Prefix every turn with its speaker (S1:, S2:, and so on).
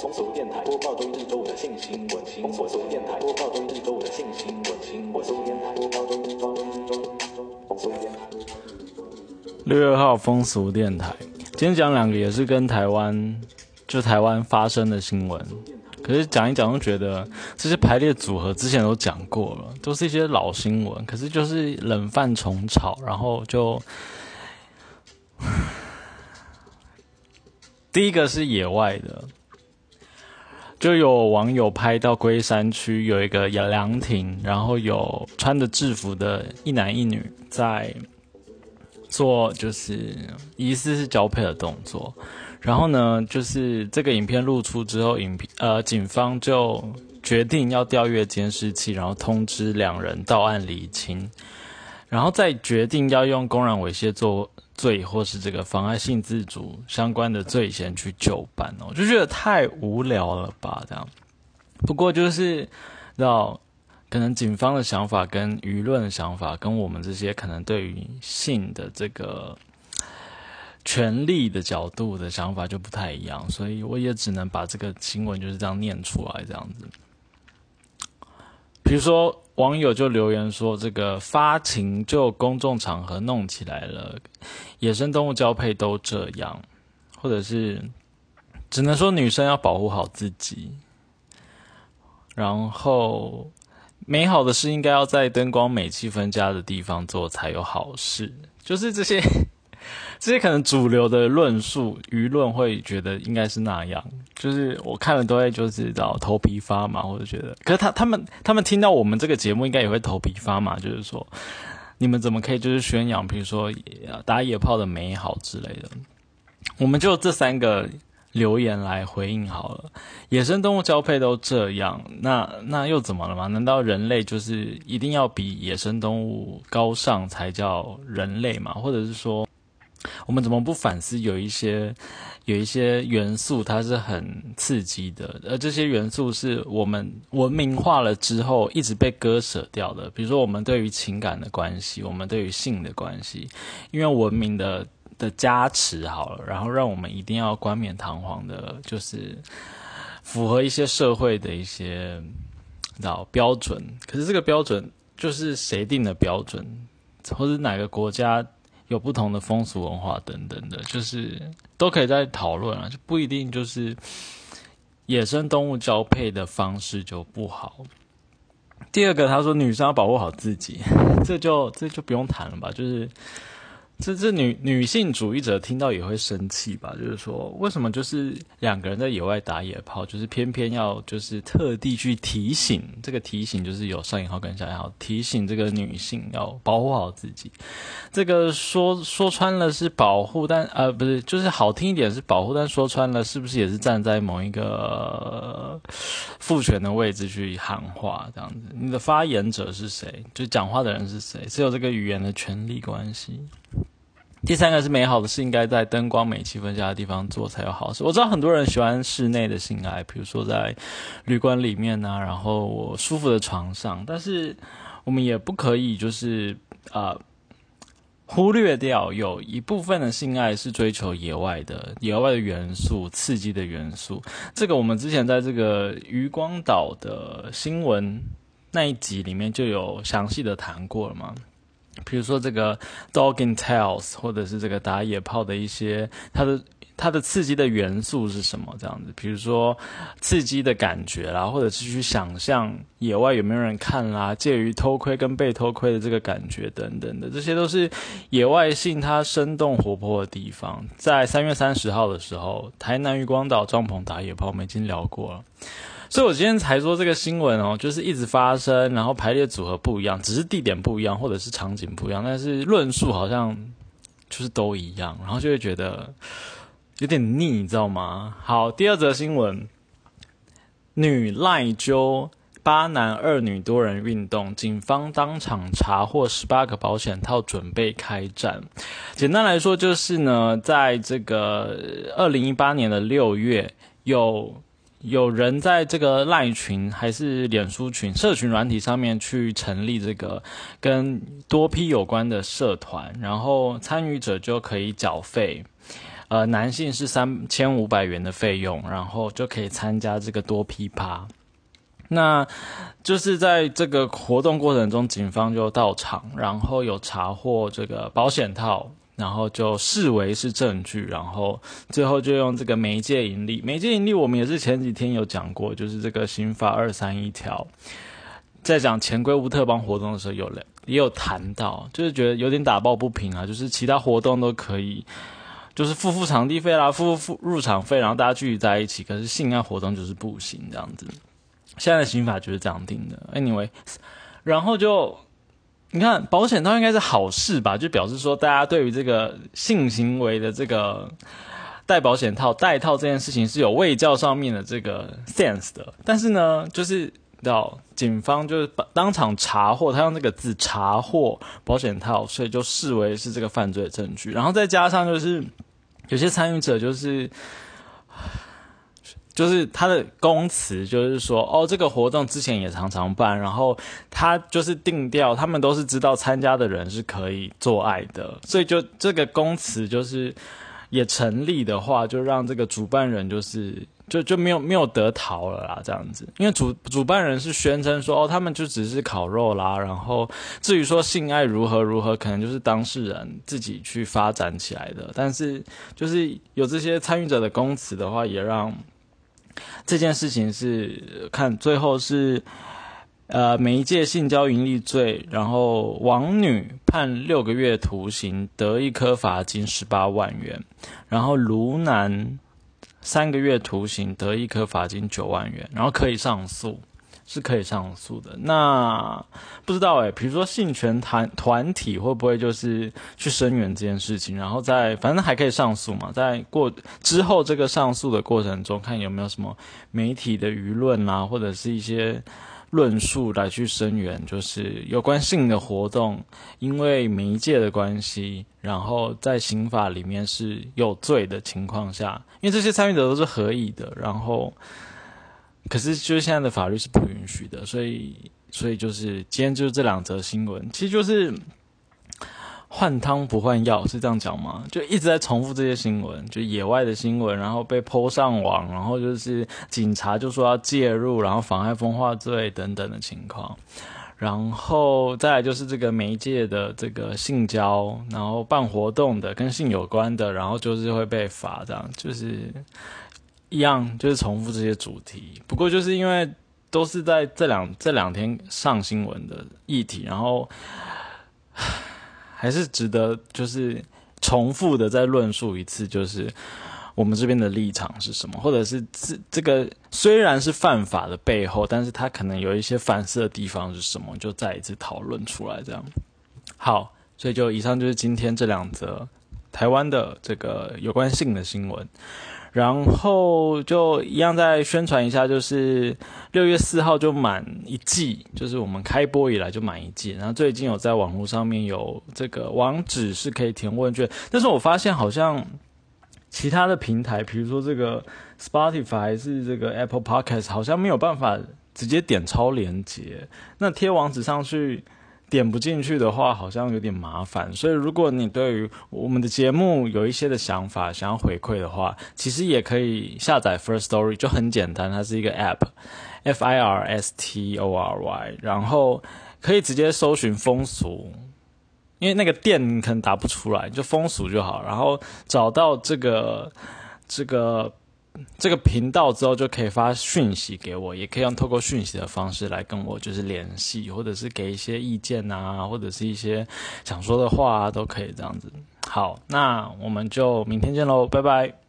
S1: 风俗电台播报周一周五的性新闻。风俗电台播报周一周五的性新闻。风俗电台播报周一周五风俗电台。
S2: 六月二号风俗电台，今天讲两个也是跟台湾，就台湾发生的新闻。可是讲一讲，就觉得这些排列组合之前都讲过了，都是一些老新闻。可是就是冷饭重炒，然后就第一个是野外的，就有网友拍到龟山区有一个凉亭，然后有穿着制服的一男一女在做，就是疑似是交配的动作。然后呢，就是这个影片露出之后，影片呃，警方就决定要调阅监视器，然后通知两人到案厘清，然后再决定要用公然猥亵作罪或是这个妨碍性自主相关的罪嫌去就办哦，我就觉得太无聊了吧？这样。不过就是道，可能警方的想法跟舆论的想法，跟我们这些可能对于性的这个。权利的角度的想法就不太一样，所以我也只能把这个新闻就是这样念出来，这样子。比如说，网友就留言说：“这个发情就公众场合弄起来了，野生动物交配都这样，或者是只能说女生要保护好自己。然后，美好的事应该要在灯光美、气氛佳的地方做才有好事，就是这些。”这些可能主流的论述，舆论会觉得应该是那样，就是我看了都会就知道头皮发麻，或者觉得，可是他他们他们听到我们这个节目，应该也会头皮发麻，就是说，你们怎么可以就是宣扬，比如说打野炮的美好之类的？我们就这三个留言来回应好了。野生动物交配都这样，那那又怎么了吗？难道人类就是一定要比野生动物高尚才叫人类吗？或者是说？我们怎么不反思？有一些有一些元素，它是很刺激的，而这些元素是我们文明化了之后一直被割舍掉的。比如说，我们对于情感的关系，我们对于性的关系，因为文明的的加持好了，然后让我们一定要冠冕堂皇的，就是符合一些社会的一些道标准。可是这个标准就是谁定的标准，或者哪个国家？有不同的风俗文化等等的，就是都可以在讨论啊，就不一定就是野生动物交配的方式就不好。第二个，他说女生要保护好自己，这就这就不用谈了吧，就是。这这女女性主义者听到也会生气吧？就是说，为什么就是两个人在野外打野炮，就是偏偏要就是特地去提醒这个提醒，就是有上引号跟下引号提醒这个女性要保护好自己。这个说说穿了是保护，但呃不是，就是好听一点是保护，但说穿了是不是也是站在某一个父权的位置去喊话这样子？你的发言者是谁？就讲话的人是谁？是有这个语言的权利关系。第三个是美好的事应该在灯光美、气氛佳的地方做才有好事。我知道很多人喜欢室内的性爱，比如说在旅馆里面啊，然后我舒服的床上。但是我们也不可以就是啊忽略掉有一部分的性爱是追求野外的、野外的元素、刺激的元素。这个我们之前在这个渔光岛的新闻那一集里面就有详细的谈过了嘛。比如说这个 dog and tails，或者是这个打野炮的一些它的它的刺激的元素是什么？这样子，比如说刺激的感觉啦，或者是去想象野外有没有人看啦，介于偷窥跟被偷窥的这个感觉等等的，这些都是野外性它生动活泼的地方。在三月三十号的时候，台南渔光岛帐篷打野炮，我们已经聊过了。所以我今天才说这个新闻哦，就是一直发生，然后排列组合不一样，只是地点不一样，或者是场景不一样，但是论述好像就是都一样，然后就会觉得有点腻，你知道吗？好，第二则新闻，女赖揪八男二女多人运动，警方当场查获十八个保险套，准备开战。简单来说，就是呢，在这个二零一八年的六月有。有人在这个赖群还是脸书群、社群软体上面去成立这个跟多批有关的社团，然后参与者就可以缴费，呃，男性是三千五百元的费用，然后就可以参加这个多批趴。那就是在这个活动过程中，警方就到场，然后有查获这个保险套，然后就视为是证据，然后最后就用这个媒介盈利。媒介盈利我们也是前几天有讲过，就是这个刑法二三一条，在讲潜规无特帮活动的时候有了也有谈到，就是觉得有点打抱不平啊，就是其他活动都可以。就是付付场地费啦，付付入场费，然后大家聚集在一起。可是性爱活动就是不行这样子。现在的刑法就是这样定的。Anyway，然后就你看保险套应该是好事吧？就表示说大家对于这个性行为的这个戴保险套、戴套这件事情是有卫教上面的这个 sense 的。但是呢，就是到警方就是当场查获，他用这个字查获保险套，所以就视为是这个犯罪证据。然后再加上就是。有些参与者就是，就是他的供词，就是说，哦，这个活动之前也常常办，然后他就是定调，他们都是知道参加的人是可以做爱的，所以就这个供词就是也成立的话，就让这个主办人就是。就就没有没有得逃了啦，这样子，因为主主办人是宣称说，哦，他们就只是烤肉啦，然后至于说性爱如何如何，可能就是当事人自己去发展起来的。但是就是有这些参与者的供词的话，也让这件事情是看最后是呃媒介性交盈利罪，然后王女判六个月徒刑，得一颗罚金十八万元，然后卢男。三个月徒刑，得一颗罚金九万元，然后可以上诉，是可以上诉的。那不知道诶，比如说性权团团体会不会就是去声援这件事情，然后在反正还可以上诉嘛，在过之后这个上诉的过程中，看有没有什么媒体的舆论啊，或者是一些。论述来去声援，就是有关性的活动，因为媒介的关系，然后在刑法里面是有罪的情况下，因为这些参与者都是合意的，然后，可是就是现在的法律是不允许的，所以，所以就是今天就是这两则新闻，其实就是。换汤不换药是这样讲吗？就一直在重复这些新闻，就野外的新闻，然后被泼上网，然后就是警察就说要介入，然后妨害风化罪等等的情况，然后再来就是这个媒介的这个性交，然后办活动的跟性有关的，然后就是会被罚，这样就是一样，就是重复这些主题。不过就是因为都是在这两这两天上新闻的议题，然后。还是值得，就是重复的再论述一次，就是我们这边的立场是什么，或者是这这个虽然是犯法的背后，但是他可能有一些反思的地方是什么，就再一次讨论出来。这样好，所以就以上就是今天这两则台湾的这个有关性的新闻。然后就一样再宣传一下，就是六月四号就满一季，就是我们开播以来就满一季。然后最近有在网络上面有这个网址是可以填问卷，但是我发现好像其他的平台，比如说这个 Spotify 还是这个 Apple Podcast，好像没有办法直接点超连接，那贴网址上去。点不进去的话，好像有点麻烦。所以，如果你对于我们的节目有一些的想法，想要回馈的话，其实也可以下载 First Story，就很简单，它是一个 App，F I R S T O R Y，然后可以直接搜寻风俗，因为那个店可能打不出来，就风俗就好，然后找到这个这个。这个频道之后就可以发讯息给我，也可以用透过讯息的方式来跟我就是联系，或者是给一些意见啊，或者是一些想说的话啊，都可以这样子。好，那我们就明天见喽，拜拜。